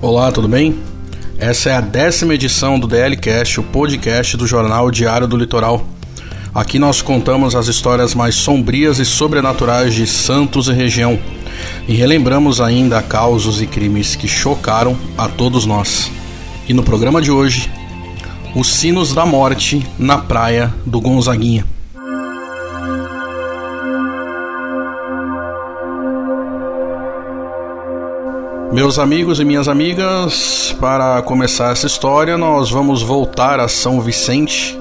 Olá, tudo bem? Essa é a décima edição do DLCast, o podcast do jornal Diário do Litoral. Aqui nós contamos as histórias mais sombrias e sobrenaturais de Santos e região e relembramos ainda causos e crimes que chocaram a todos nós. E no programa de hoje, os sinos da morte na praia do Gonzaguinha. Meus amigos e minhas amigas, para começar essa história, nós vamos voltar a São Vicente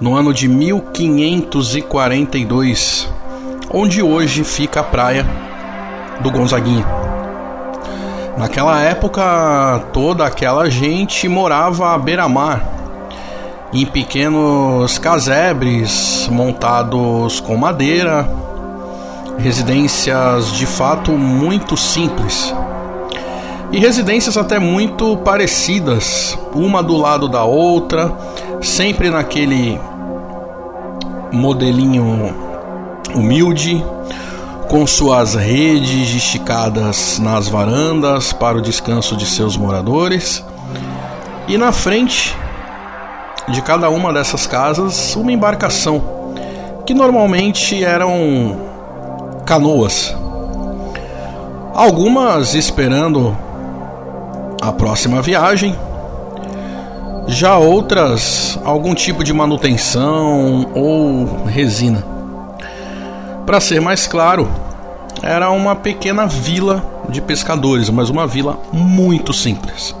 no ano de 1542, onde hoje fica a praia do Gonzaguinha. Naquela época, toda aquela gente morava à beira-mar, em pequenos casebres montados com madeira, residências de fato muito simples e residências até muito parecidas, uma do lado da outra, sempre naquele modelinho humilde, com suas redes esticadas nas varandas para o descanso de seus moradores, e na frente de cada uma dessas casas uma embarcação, que normalmente eram canoas. Algumas esperando a próxima viagem. Já outras, algum tipo de manutenção ou resina. Para ser mais claro, era uma pequena vila de pescadores, mas uma vila muito simples.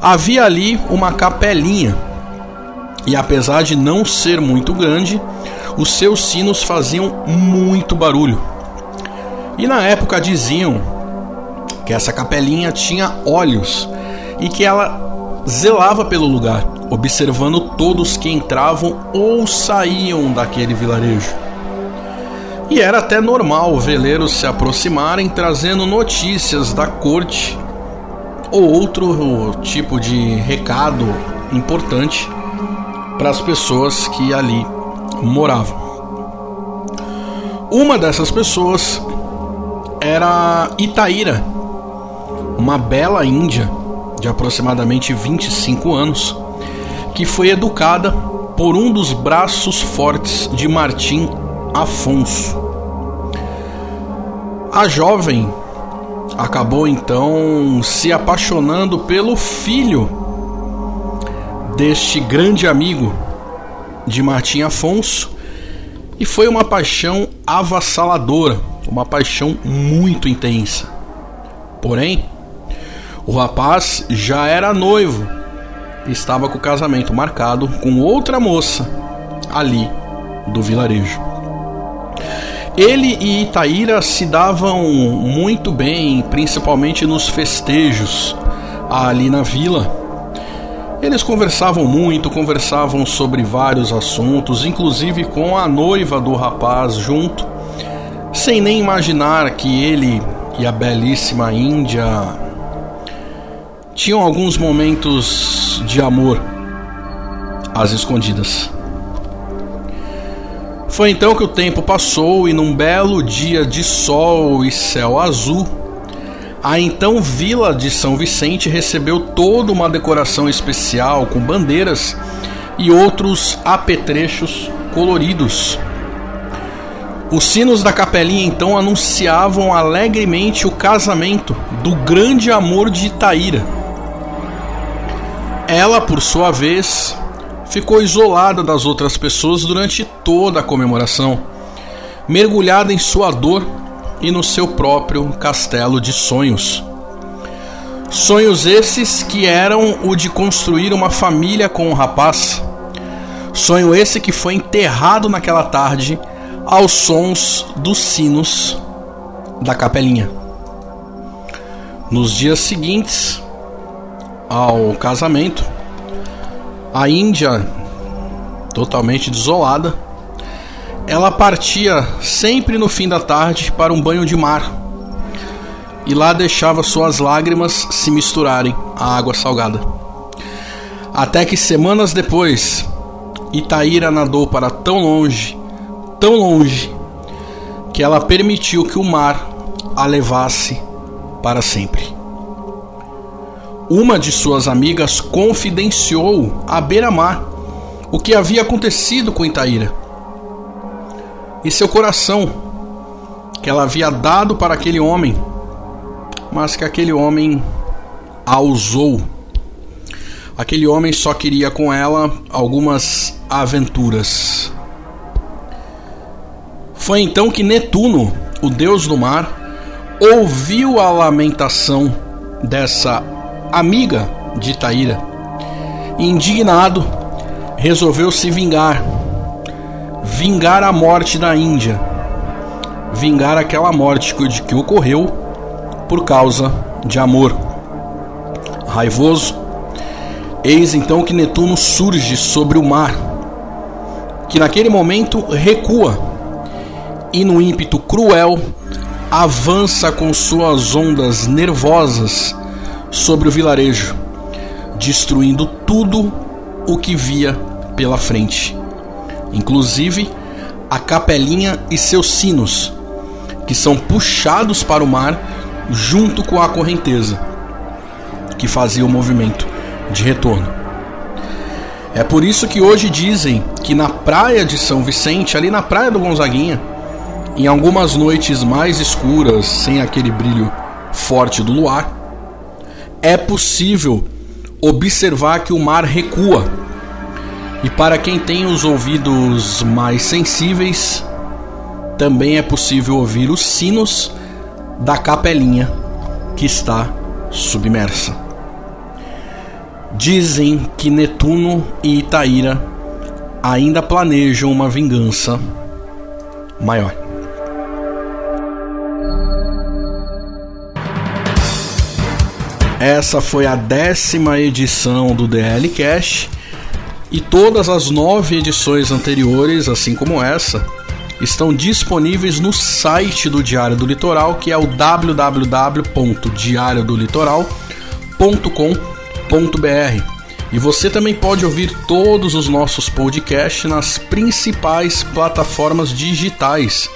Havia ali uma capelinha, e apesar de não ser muito grande, os seus sinos faziam muito barulho. E na época diziam que essa capelinha tinha olhos e que ela zelava pelo lugar, observando todos que entravam ou saíam daquele vilarejo. E era até normal veleiros se aproximarem trazendo notícias da corte ou outro tipo de recado importante para as pessoas que ali moravam. Uma dessas pessoas era Itaíra, uma bela índia de aproximadamente 25 anos, que foi educada por um dos braços fortes de Martim Afonso. A jovem acabou então se apaixonando pelo filho deste grande amigo de Martim Afonso e foi uma paixão avassaladora, uma paixão muito intensa. Porém, o rapaz já era noivo e estava com o casamento marcado com outra moça ali do vilarejo. Ele e Itaíra se davam muito bem, principalmente nos festejos ali na vila. Eles conversavam muito, conversavam sobre vários assuntos, inclusive com a noiva do rapaz junto, sem nem imaginar que ele e a belíssima Índia tinham alguns momentos de amor às escondidas. Foi então que o tempo passou e num belo dia de sol e céu azul, a então vila de São Vicente recebeu toda uma decoração especial com bandeiras e outros apetrechos coloridos. Os sinos da capelinha então anunciavam alegremente o casamento do grande amor de Itaíra ela, por sua vez, ficou isolada das outras pessoas durante toda a comemoração, mergulhada em sua dor e no seu próprio castelo de sonhos. Sonhos esses que eram o de construir uma família com um rapaz. Sonho esse que foi enterrado naquela tarde aos sons dos sinos da capelinha. Nos dias seguintes, ao casamento, a Índia, totalmente desolada, ela partia sempre no fim da tarde para um banho de mar e lá deixava suas lágrimas se misturarem à água salgada. Até que semanas depois, Itaíra nadou para tão longe, tão longe, que ela permitiu que o mar a levasse para sempre. Uma de suas amigas confidenciou à beira-mar o que havia acontecido com Itaíra e seu coração que ela havia dado para aquele homem, mas que aquele homem a usou. Aquele homem só queria com ela algumas aventuras. Foi então que Netuno, o deus do mar, ouviu a lamentação dessa amiga de Taíra. Indignado, resolveu se vingar. Vingar a morte da Índia. Vingar aquela morte que, que ocorreu por causa de amor. Raivoso, eis então que Netuno surge sobre o mar, que naquele momento recua e, no ímpeto cruel, avança com suas ondas nervosas sobre o vilarejo, destruindo tudo o que via pela frente, inclusive a capelinha e seus sinos, que são puxados para o mar junto com a correnteza, que fazia o movimento de retorno. É por isso que hoje dizem que na praia de São Vicente, ali na praia do Gonzaguinha, em algumas noites mais escuras, sem aquele brilho forte do luar, é possível observar que o mar recua. E para quem tem os ouvidos mais sensíveis, também é possível ouvir os sinos da capelinha que está submersa. Dizem que Netuno e Itaíra ainda planejam uma vingança maior. Essa foi a décima edição do DL Cash e todas as nove edições anteriores, assim como essa, estão disponíveis no site do Diário do Litoral, que é o www.diariodolitoral.com.br. E você também pode ouvir todos os nossos podcasts nas principais plataformas digitais,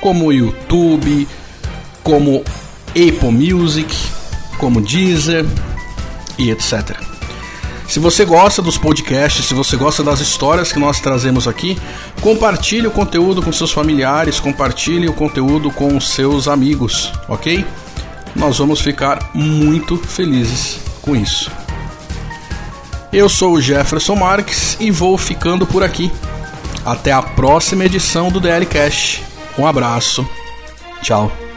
como o YouTube, como Apple Music, como Deezer e etc. Se você gosta dos podcasts, se você gosta das histórias que nós trazemos aqui, compartilhe o conteúdo com seus familiares, compartilhe o conteúdo com seus amigos, ok? Nós vamos ficar muito felizes com isso. Eu sou o Jefferson Marques e vou ficando por aqui. Até a próxima edição do DL Cash. Um abraço. Tchau.